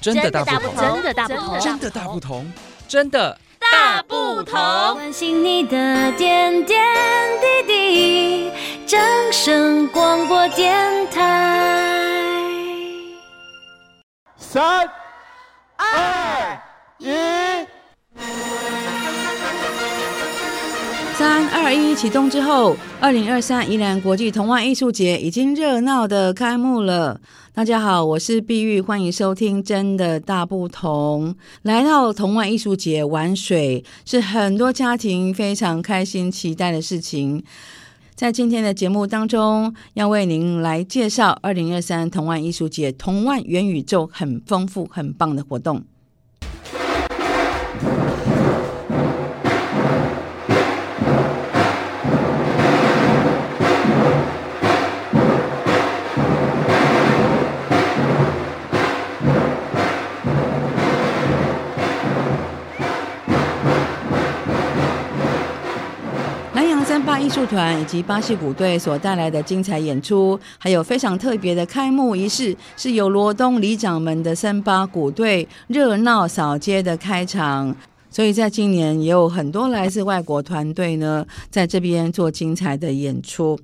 真的大不同，真的大不同，真的大不同，真的大不同。关心你的点点滴滴，掌声广播电台。三、二、一。一启动之后，二零二三宜兰国际童玩艺术节已经热闹的开幕了。大家好，我是碧玉，欢迎收听《真的大不同》。来到童玩艺术节玩水，是很多家庭非常开心期待的事情。在今天的节目当中，要为您来介绍二零二三童玩艺术节童玩元宇宙很丰富、很棒的活动。艺术团以及巴西鼓队所带来的精彩演出，还有非常特别的开幕仪式，是由罗东里长门的森巴鼓队热闹扫街的开场。所以在今年也有很多来自外国团队呢，在这边做精彩的演出。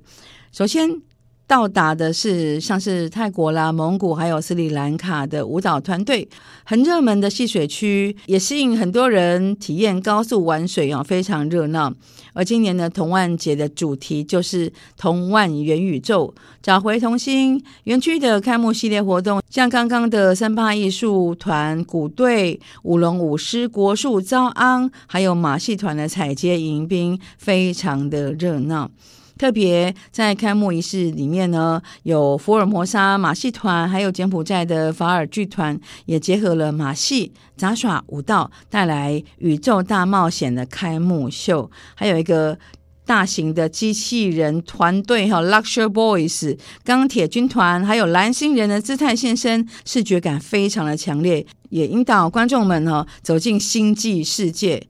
首先。到达的是像是泰国啦、蒙古还有斯里兰卡的舞蹈团队，很热门的戏水区也吸引很多人体验高速玩水啊，非常热闹。而今年的童万节的主题就是童万元宇宙，找回童心。园区的开幕系列活动，像刚刚的三八艺术团鼓队、舞龙舞狮、国术招安，还有马戏团的彩街迎宾，非常的热闹。特别在开幕仪式里面呢，有福尔摩沙马戏团，还有柬埔寨的法尔剧团，也结合了马戏、杂耍、舞蹈，带来宇宙大冒险的开幕秀。还有一个大型的机器人团队哈，Luxury Boys 钢铁军团，还有蓝星人的姿态现身，视觉感非常的强烈，也引导观众们哈走进星际世界。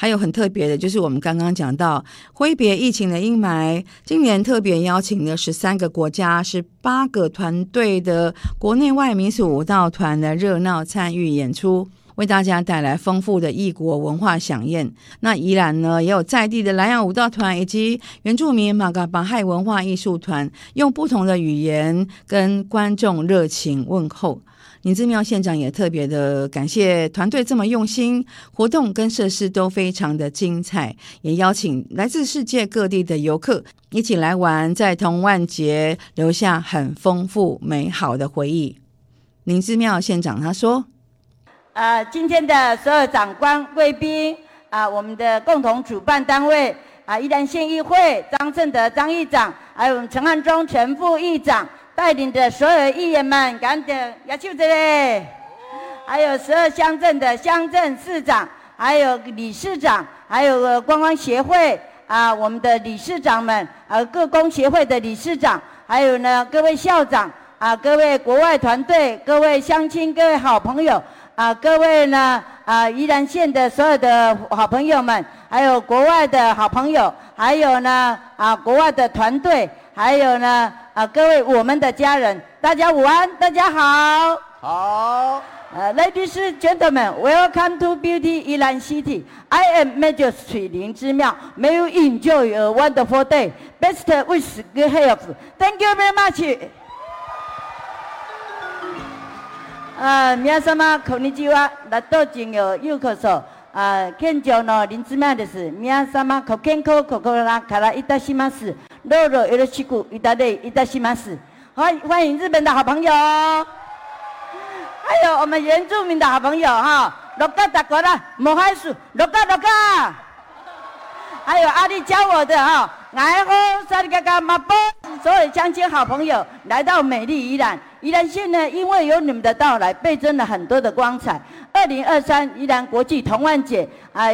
还有很特别的，就是我们刚刚讲到挥别疫情的阴霾，今年特别邀请了十三个国家、十八个团队的国内外民俗舞蹈团的热闹参与演出，为大家带来丰富的异国文化饗宴。那宜兰呢，也有在地的兰阳舞蹈团以及原住民马嘎巴亥文化艺术团，用不同的语言跟观众热情问候。林姿妙县长也特别的感谢团队这么用心，活动跟设施都非常的精彩，也邀请来自世界各地的游客一起来玩，在同万节留下很丰富美好的回忆。林姿妙县长他说：“呃，今天的所有长官贵宾啊，我们的共同主办单位啊，宜兰县议会张正德张议长，还有我们陈汉忠陈副议长。”带领的所有议员们，赶紧亚秀这里，还有十二乡镇的乡镇市长，还有理事长，还有观光协会啊，我们的理事长们，呃，各工协会的理事长，还有呢各位校长啊，各位国外团队，各位乡亲，各位好朋友啊，各位呢啊宜兰县的所有的好朋友们，还有国外的好朋友，还有呢啊国外的团队，还有呢。啊，各位我们的家人，大家午安，大家好。好。呃、uh,，Ladies and gentlemen, welcome to Beauty Yilan City. I am Magistrate 林姿妙。May you enjoy a wonderful day. Best wishes, good health. Thank you very much. 啊，皆様こんにちは。来到真有有可说啊，见证了林姿妙的是，皆様ご健康、心からいたします。肉肉有了旗鼓，一大堆，一大西马斯，欢欢迎日本的好朋友，还有我们原住民的好朋友哈，罗嘎达国的莫海树，罗嘎罗嘎，还有阿力教我的哈， 爱好萨里嘎嘎马波，所有乡亲好朋友来到美丽宜兰，宜兰县呢，因为有你们的到来，倍增了很多的光彩。二零二三宜兰国际童玩节啊。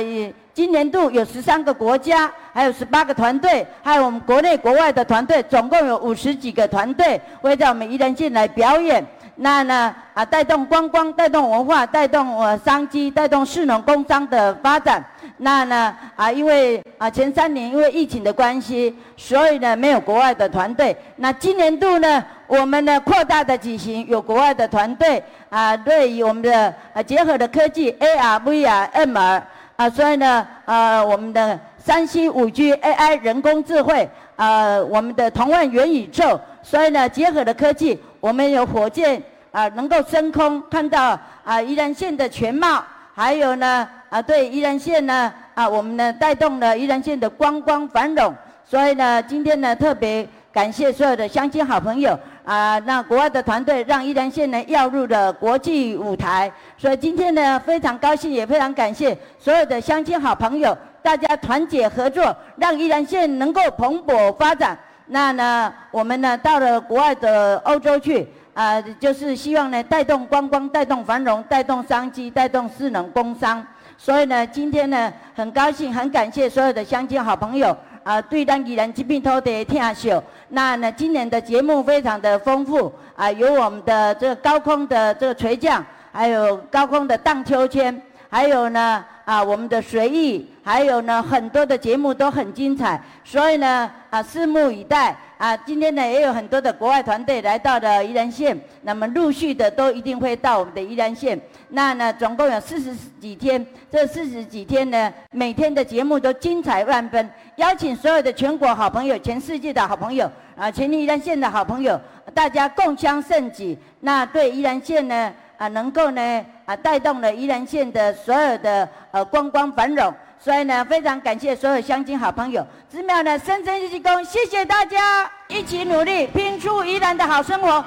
今年度有十三个国家，还有十八个团队，还有我们国内国外的团队，总共有五十几个团队会在我们宜兰县来表演。那呢啊，带动观光，带动文化，带动呃商机，带动市农工商的发展。那呢啊，因为啊前三年因为疫情的关系，所以呢没有国外的团队。那今年度呢，我们的扩大的举行，有国外的团队啊，对于我们的呃结合的科技 AR、VR、MR 啊，所以呢，呃，我们的三 C、五 G、AI、人工智慧，啊，我们的同万元宇宙，所以呢，结合的科技，我们有火箭啊，能够升空看到啊宜兰县的全貌，还有呢啊对宜兰县呢啊我们呢带动了宜兰县的观光繁荣，所以呢今天呢特别。感谢所有的乡亲好朋友啊！那国外的团队让宜兰县呢要入了国际舞台，所以今天呢非常高兴，也非常感谢所有的乡亲好朋友，大家团结合作，让宜兰县能够蓬勃发展。那呢，我们呢到了国外的欧洲去啊，就是希望呢带动观光、带动繁荣、带动商机、带动势能工商。所以呢，今天呢很高兴，很感谢所有的乡亲好朋友。啊，对咱宜兰这片土地听秀，那呢，今年的节目非常的丰富啊，有我们的这个高空的这个垂降，还有高空的荡秋千，还有呢啊，我们的随意，还有呢很多的节目都很精彩，所以呢啊，拭目以待。啊，今天呢也有很多的国外团队来到了宜兰县，那么陆续的都一定会到我们的宜兰县。那呢，总共有四十几天，这四十几天呢，每天的节目都精彩万分，邀请所有的全国好朋友、全世界的好朋友啊，全宜兰县的好朋友，大家共襄盛举。那对宜兰县呢啊，能够呢啊带动了宜兰县的所有的呃观光繁荣。所以呢，非常感谢所有乡亲好朋友，子淼呢深深鞠躬，谢谢大家，一起努力，拼出宜兰的好生活。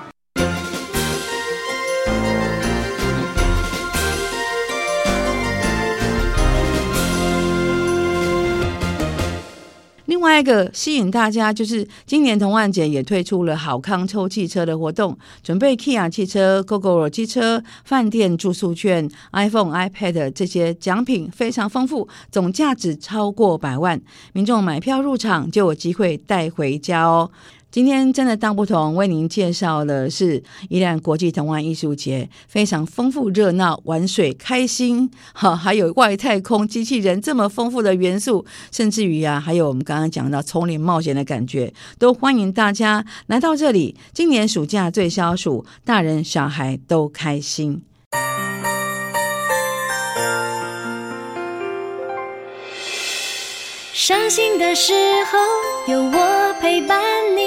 另外一个吸引大家就是，今年童玩节也推出了好康抽汽车的活动，准备 Kia 汽车、Gogoro 机车、饭店住宿券、iPhone、iPad 这些奖品非常丰富，总价值超过百万，民众买票入场就有机会带回家哦。今天真的大不同，为您介绍的是宜兰国际童玩艺术节，非常丰富热闹，玩水开心，哈，还有外太空机器人这么丰富的元素，甚至于啊，还有我们刚刚讲到丛林冒险的感觉，都欢迎大家来到这里。今年暑假最消暑，大人小孩都开心。伤心的时候有我陪伴你，